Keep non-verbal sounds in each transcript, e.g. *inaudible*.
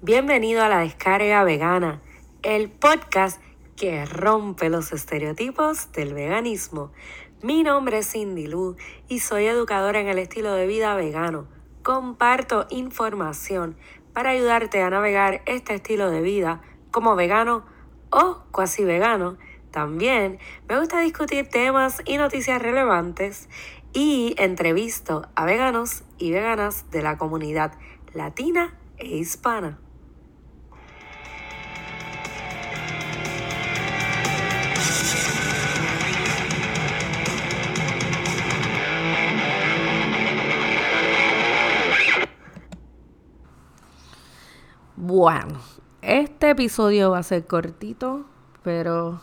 Bienvenido a la descarga vegana, el podcast que rompe los estereotipos del veganismo. Mi nombre es Cindy Lu y soy educadora en el estilo de vida vegano. Comparto información para ayudarte a navegar este estilo de vida como vegano o cuasi vegano. También me gusta discutir temas y noticias relevantes y entrevisto a veganos y veganas de la comunidad latina e hispana. Este episodio va a ser cortito, pero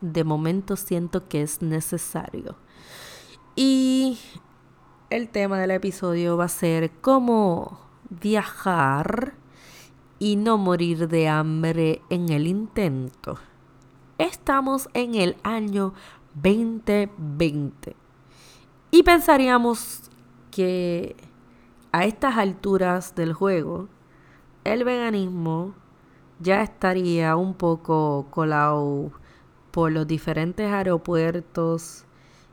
de momento siento que es necesario. Y el tema del episodio va a ser cómo viajar y no morir de hambre en el intento. Estamos en el año 2020 y pensaríamos que a estas alturas del juego el veganismo ya estaría un poco colado por los diferentes aeropuertos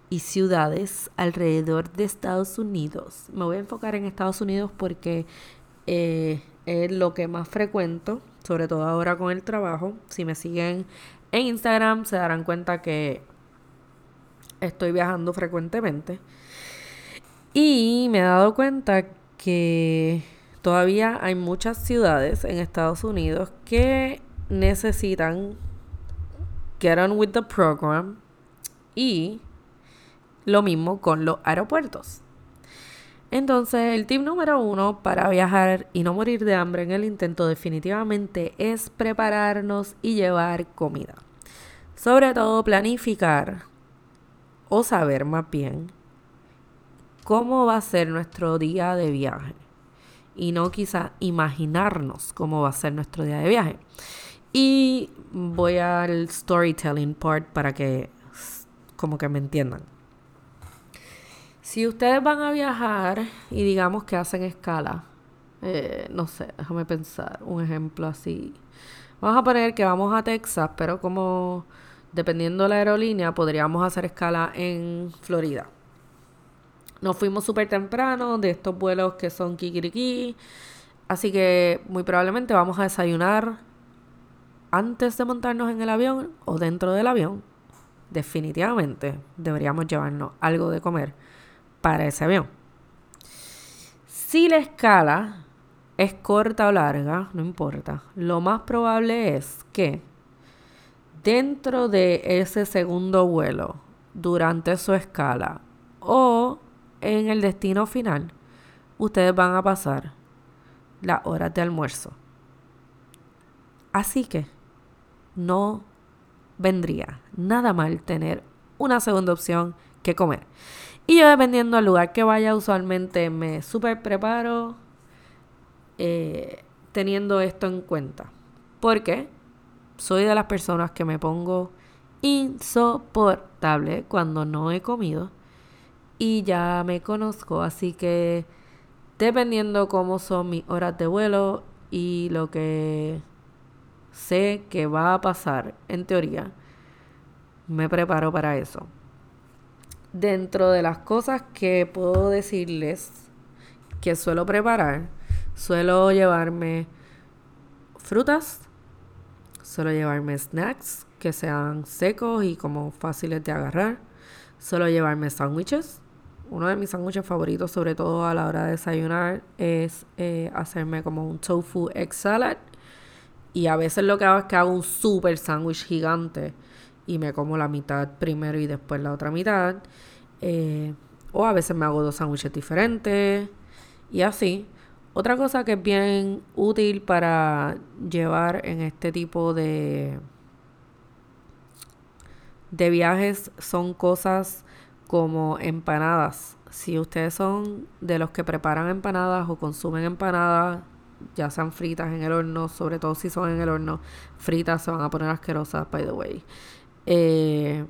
y ciudades alrededor de Estados Unidos. Me voy a enfocar en Estados Unidos porque eh, es lo que más frecuento, sobre todo ahora con el trabajo. Si me siguen en Instagram se darán cuenta que estoy viajando frecuentemente. Y me he dado cuenta que todavía hay muchas ciudades en Estados Unidos que necesitan get on with the program y lo mismo con los aeropuertos. Entonces, el tip número uno para viajar y no morir de hambre en el intento definitivamente es prepararnos y llevar comida. Sobre todo planificar o saber más bien cómo va a ser nuestro día de viaje y no quizá imaginarnos cómo va a ser nuestro día de viaje. Y voy al storytelling part para que como que me entiendan. Si ustedes van a viajar y digamos que hacen escala, eh, no sé, déjame pensar, un ejemplo así. Vamos a poner que vamos a Texas, pero como dependiendo de la aerolínea, podríamos hacer escala en Florida. Nos fuimos súper temprano de estos vuelos que son kikiriki. Así que muy probablemente vamos a desayunar antes de montarnos en el avión o dentro del avión. Definitivamente deberíamos llevarnos algo de comer para ese avión. Si la escala es corta o larga, no importa. Lo más probable es que dentro de ese segundo vuelo, durante su escala o en el destino final, ustedes van a pasar las horas de almuerzo. Así que no vendría nada mal tener una segunda opción que comer. Y yo dependiendo del lugar que vaya, usualmente me super preparo eh, teniendo esto en cuenta. Porque soy de las personas que me pongo insoportable cuando no he comido y ya me conozco, así que dependiendo cómo son mis horas de vuelo y lo que sé que va a pasar en teoría, me preparo para eso. Dentro de las cosas que puedo decirles que suelo preparar, suelo llevarme frutas, suelo llevarme snacks que sean secos y como fáciles de agarrar, suelo llevarme sándwiches, uno de mis sándwiches favoritos, sobre todo a la hora de desayunar, es eh, hacerme como un tofu egg salad. Y a veces lo que hago es que hago un super sándwich gigante y me como la mitad primero y después la otra mitad. Eh, o a veces me hago dos sándwiches diferentes y así. Otra cosa que es bien útil para llevar en este tipo de, de viajes son cosas como empanadas. Si ustedes son de los que preparan empanadas o consumen empanadas, ya sean fritas en el horno, sobre todo si son en el horno, fritas se van a poner asquerosas, by the way. Eh,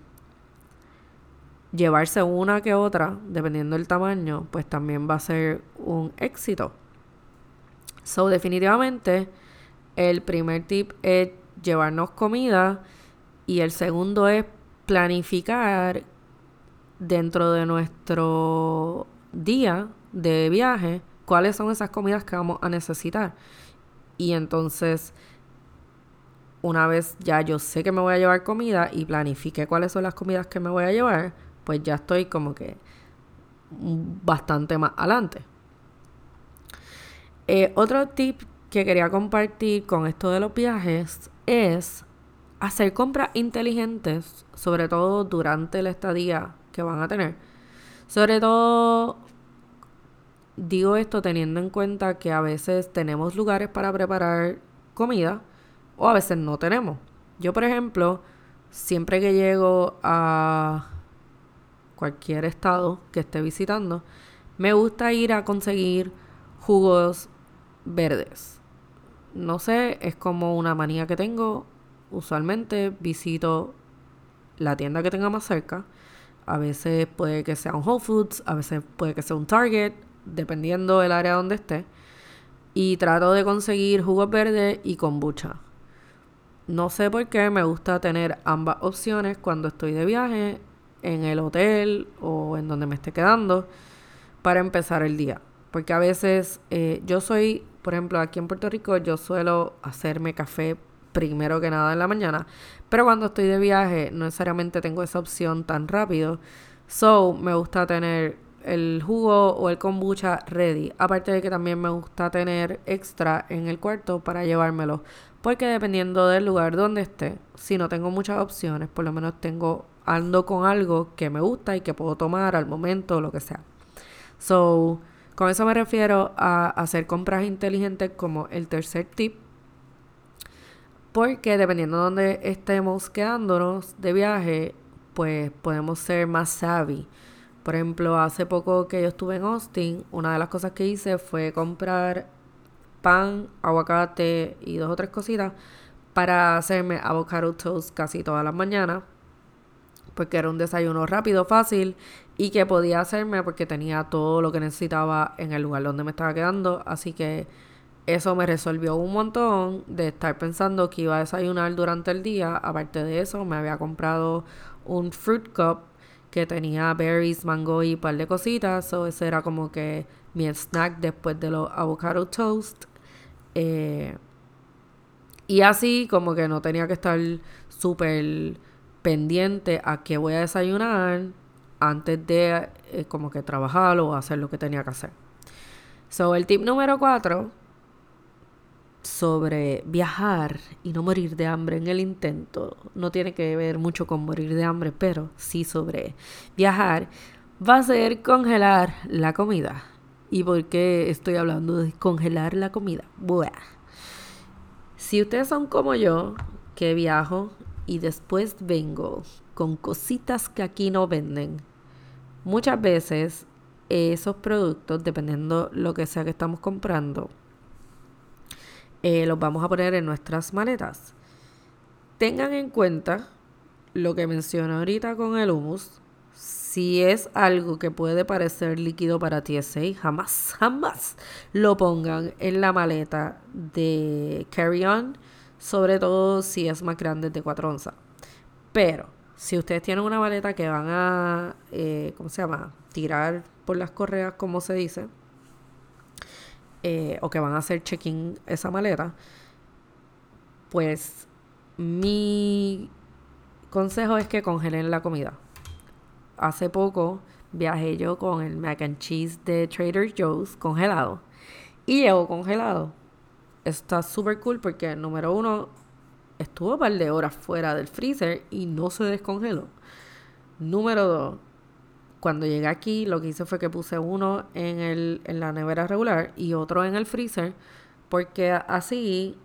llevarse una que otra, dependiendo del tamaño, pues también va a ser un éxito. So, definitivamente, el primer tip es llevarnos comida y el segundo es planificar dentro de nuestro día de viaje cuáles son esas comidas que vamos a necesitar. Y entonces, una vez ya yo sé que me voy a llevar comida y planifique cuáles son las comidas que me voy a llevar, pues ya estoy como que bastante más adelante. Eh, otro tip que quería compartir con esto de los viajes es hacer compras inteligentes, sobre todo durante la estadía que van a tener. Sobre todo, digo esto teniendo en cuenta que a veces tenemos lugares para preparar comida o a veces no tenemos. Yo, por ejemplo, siempre que llego a cualquier estado que esté visitando, me gusta ir a conseguir jugos verdes. No sé, es como una manía que tengo. Usualmente visito la tienda que tenga más cerca. A veces puede que sea un Whole Foods, a veces puede que sea un Target, dependiendo del área donde esté. Y trato de conseguir jugos verdes y kombucha. No sé por qué me gusta tener ambas opciones cuando estoy de viaje, en el hotel o en donde me esté quedando, para empezar el día. Porque a veces eh, yo soy, por ejemplo, aquí en Puerto Rico, yo suelo hacerme café primero que nada en la mañana. Pero cuando estoy de viaje, no necesariamente tengo esa opción tan rápido. So, me gusta tener el jugo o el kombucha ready. Aparte de que también me gusta tener extra en el cuarto para llevármelo. Porque dependiendo del lugar donde esté, si no tengo muchas opciones, por lo menos tengo ando con algo que me gusta y que puedo tomar al momento o lo que sea. So, con eso me refiero a hacer compras inteligentes como el tercer tip. Porque dependiendo de dónde estemos quedándonos de viaje, pues podemos ser más savvy. Por ejemplo, hace poco que yo estuve en Austin, una de las cosas que hice fue comprar pan, aguacate y dos o tres cositas para hacerme avocado toast casi todas las mañanas porque era un desayuno rápido, fácil y que podía hacerme porque tenía todo lo que necesitaba en el lugar donde me estaba quedando. Así que eso me resolvió un montón de estar pensando que iba a desayunar durante el día. Aparte de eso, me había comprado un fruit cup que tenía berries, mango y un par de cositas. So, ese era como que mi snack después de los avocado toast. Eh, y así como que no tenía que estar súper pendiente a qué voy a desayunar antes de eh, como que trabajar o hacer lo que tenía que hacer. So, el tip número cuatro sobre viajar y no morir de hambre en el intento no tiene que ver mucho con morir de hambre, pero sí sobre viajar va a ser congelar la comida. ¿Y por qué estoy hablando de congelar la comida? Buah. Si ustedes son como yo, que viajo y después vengo con cositas que aquí no venden. Muchas veces esos productos, dependiendo lo que sea que estamos comprando, eh, los vamos a poner en nuestras maletas. Tengan en cuenta lo que mencioné ahorita con el humus. Si es algo que puede parecer líquido para TSA, jamás, jamás lo pongan en la maleta de carry-on sobre todo si es más grande de 4 onzas. Pero si ustedes tienen una maleta que van a, eh, ¿cómo se llama? Tirar por las correas, como se dice, eh, o que van a hacer check-in esa maleta, pues mi consejo es que congelen la comida. Hace poco viajé yo con el mac and cheese de Trader Joe's congelado y llegó congelado está súper cool porque, número uno, estuvo un par de horas fuera del freezer y no se descongeló. Número dos, cuando llegué aquí, lo que hice fue que puse uno en, el, en la nevera regular y otro en el freezer, porque así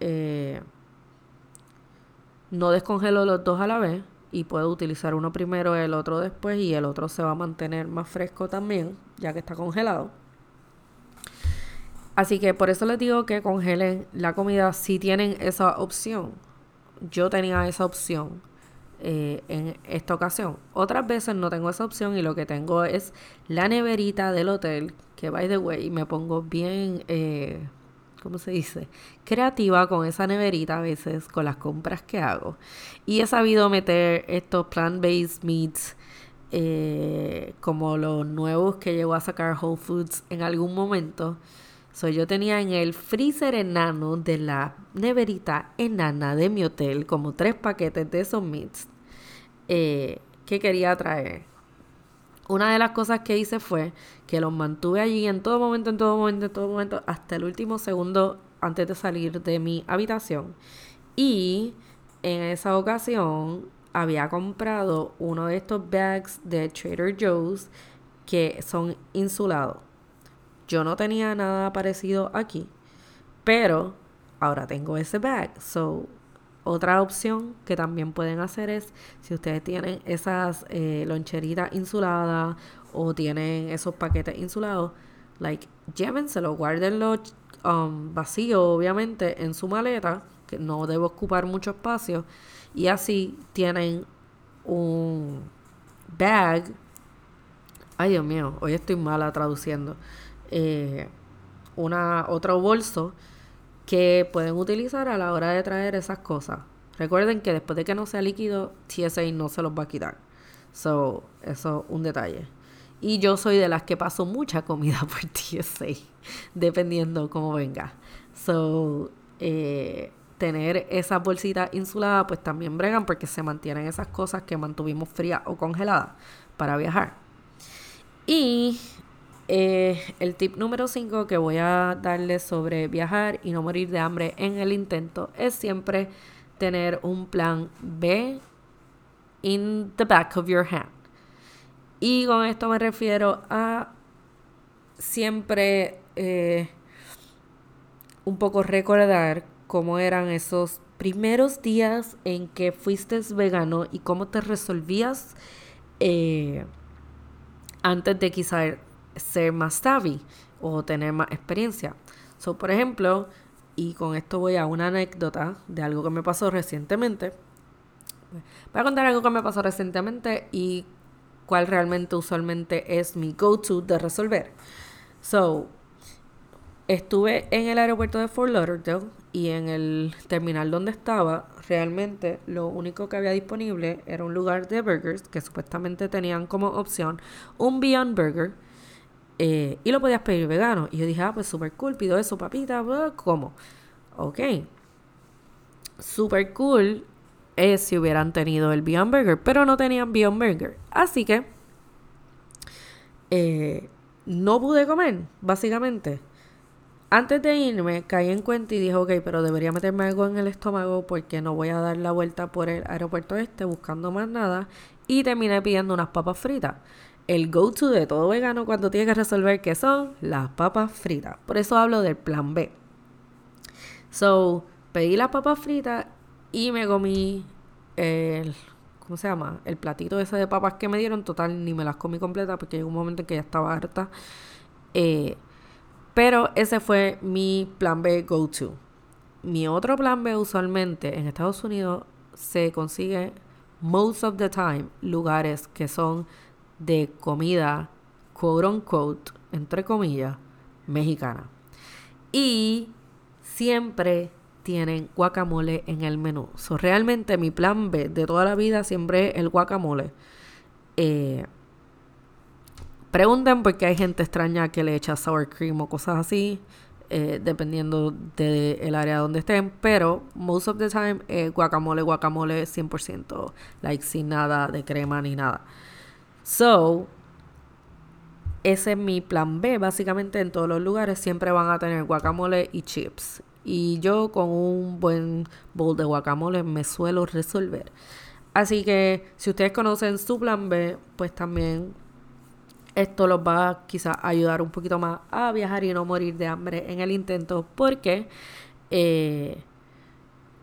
eh, no descongelo los dos a la vez y puedo utilizar uno primero, el otro después y el otro se va a mantener más fresco también, ya que está congelado. Así que por eso les digo que congelen la comida si tienen esa opción. Yo tenía esa opción eh, en esta ocasión. Otras veces no tengo esa opción y lo que tengo es la neverita del hotel, que by the way me pongo bien, eh, ¿cómo se dice? Creativa con esa neverita a veces, con las compras que hago. Y he sabido meter estos plant-based meats eh, como los nuevos que llegó a sacar Whole Foods en algún momento. So, yo tenía en el freezer enano de la neverita enana de mi hotel como tres paquetes de esos meats eh, que quería traer. Una de las cosas que hice fue que los mantuve allí en todo momento, en todo momento, en todo momento, hasta el último segundo antes de salir de mi habitación. Y en esa ocasión había comprado uno de estos bags de Trader Joe's que son insulados. Yo no tenía nada parecido aquí, pero ahora tengo ese bag. So, otra opción que también pueden hacer es, si ustedes tienen esas eh, loncheritas insuladas o tienen esos paquetes insulados, like, llévenselo, guárdenlo um, vacío, obviamente, en su maleta, que no debe ocupar mucho espacio y así tienen un bag. Ay, Dios mío, hoy estoy mala traduciendo. Eh, una, otro bolso que pueden utilizar a la hora de traer esas cosas. Recuerden que después de que no sea líquido, TSA no se los va a quitar. So, eso es un detalle. Y yo soy de las que paso mucha comida *laughs* por TSA, dependiendo cómo venga. So, eh, tener esas bolsitas insuladas, pues también bregan porque se mantienen esas cosas que mantuvimos frías o congeladas para viajar. Y eh, el tip número 5 que voy a darles sobre viajar y no morir de hambre en el intento es siempre tener un plan B in the back of your hand. Y con esto me refiero a siempre eh, un poco recordar cómo eran esos primeros días en que fuiste vegano y cómo te resolvías eh, antes de quizá ser más savvy o tener más experiencia. So, por ejemplo, y con esto voy a una anécdota de algo que me pasó recientemente. Voy a contar algo que me pasó recientemente y cuál realmente usualmente es mi go-to de resolver. So, estuve en el aeropuerto de Fort Lauderdale y en el terminal donde estaba, realmente lo único que había disponible era un lugar de burgers que supuestamente tenían como opción un Beyond Burger eh, y lo podías pedir vegano. Y yo dije, ah, pues super cool, pido eso, papita, ¿cómo? Ok. Super cool es si hubieran tenido el Beyond Burger, pero no tenían Beyond Burger. Así que eh, no pude comer, básicamente. Antes de irme, caí en cuenta y dije, ok, pero debería meterme algo en el estómago porque no voy a dar la vuelta por el aeropuerto este buscando más nada. Y terminé pidiendo unas papas fritas. El go-to de todo vegano cuando tiene que resolver qué son las papas fritas. Por eso hablo del plan B. So, pedí las papas fritas y me comí el, ¿cómo se llama? El platito ese de papas que me dieron. Total, ni me las comí completas porque llegó un momento en que ya estaba harta. Eh, pero ese fue mi plan B go-to. Mi otro plan B usualmente en Estados Unidos se consigue most of the time lugares que son de comida quote unquote entre comillas mexicana. Y siempre tienen guacamole en el menú. So, realmente mi plan B de toda la vida siempre es el guacamole. Eh, Pregunten porque hay gente extraña que le echa sour cream o cosas así, eh, dependiendo del área donde estén, pero most of the time guacamole, guacamole 100%, like sin nada de crema ni nada. So, ese es mi plan B, básicamente en todos los lugares siempre van a tener guacamole y chips. Y yo con un buen bowl de guacamole me suelo resolver. Así que si ustedes conocen su plan B, pues también esto los va quizás a ayudar un poquito más a viajar y no morir de hambre en el intento porque eh,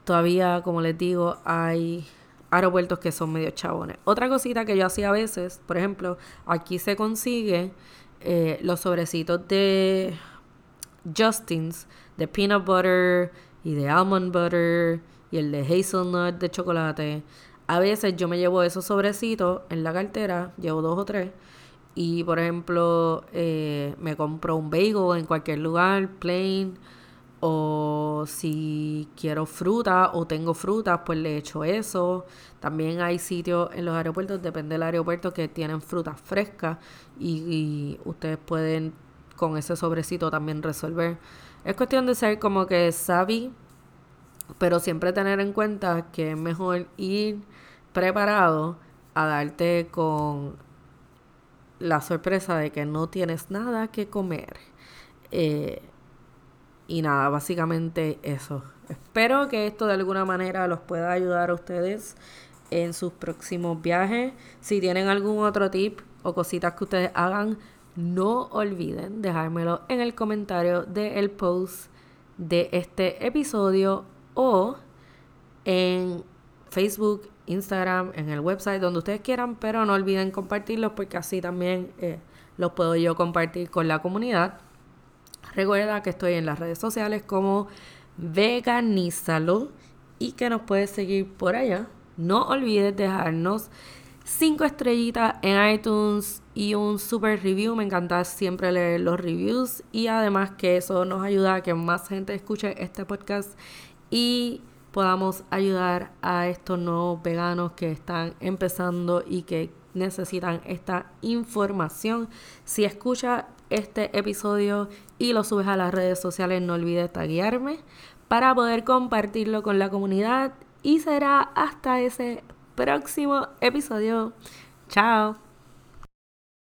todavía, como les digo, hay aeropuertos que son medio chabones. Otra cosita que yo hacía a veces, por ejemplo, aquí se consigue eh, los sobrecitos de Justin's, de peanut butter y de almond butter y el de hazelnut de chocolate. A veces yo me llevo esos sobrecitos en la cartera, llevo dos o tres, y por ejemplo, eh, me compro un bagel en cualquier lugar, plain, O si quiero fruta o tengo frutas, pues le echo eso. También hay sitios en los aeropuertos, depende del aeropuerto, que tienen frutas frescas y, ustedes pueden con ese sobrecito también resolver. Es cuestión de ser como que savvy, pero siempre tener en cuenta que es mejor ir preparado a darte con la sorpresa de que no tienes nada que comer. Eh, y nada, básicamente eso. Espero que esto de alguna manera los pueda ayudar a ustedes en sus próximos viajes. Si tienen algún otro tip o cositas que ustedes hagan, no olviden dejármelo en el comentario del post de este episodio o en Facebook, Instagram, en el website, donde ustedes quieran, pero no olviden compartirlos porque así también eh, los puedo yo compartir con la comunidad. Recuerda que estoy en las redes sociales como Veganízalo y que nos puedes seguir por allá. No olvides dejarnos 5 estrellitas en iTunes y un super review. Me encanta siempre leer los reviews y además que eso nos ayuda a que más gente escuche este podcast y podamos ayudar a estos nuevos veganos que están empezando y que necesitan esta información. Si escucha este episodio y lo subes a las redes sociales, no olvides taguearme para poder compartirlo con la comunidad y será hasta ese próximo episodio. Chao.